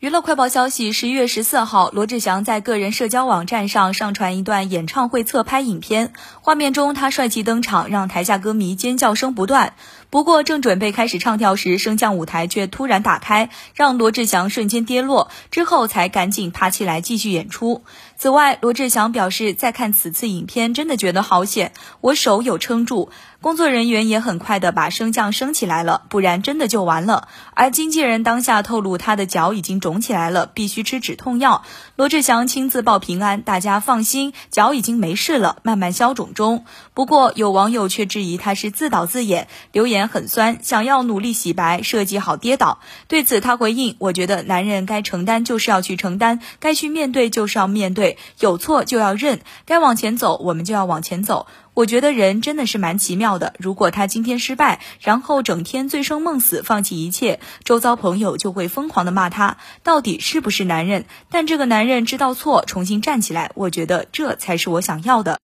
娱乐快报消息：十一月十四号，罗志祥在个人社交网站上上传一段演唱会侧拍影片，画面中他帅气登场，让台下歌迷尖叫声不断。不过，正准备开始唱跳时，升降舞台却突然打开，让罗志祥瞬间跌落，之后才赶紧爬起来继续演出。此外，罗志祥表示，再看此次影片，真的觉得好险，我手有撑住，工作人员也很快的把升降升起来了，不然真的就完了。而经纪人当下透露，他的脚已经肿。肿起来了，必须吃止痛药。罗志祥亲自报平安，大家放心，脚已经没事了，慢慢消肿中。不过有网友却质疑他是自导自演，留言很酸，想要努力洗白，设计好跌倒。对此他回应：“我觉得男人该承担就是要去承担，该去面对就是要面对，有错就要认，该往前走我们就要往前走。”我觉得人真的是蛮奇妙的。如果他今天失败，然后整天醉生梦死，放弃一切，周遭朋友就会疯狂的骂他，到底是不是男人？但这个男人知道错，重新站起来，我觉得这才是我想要的。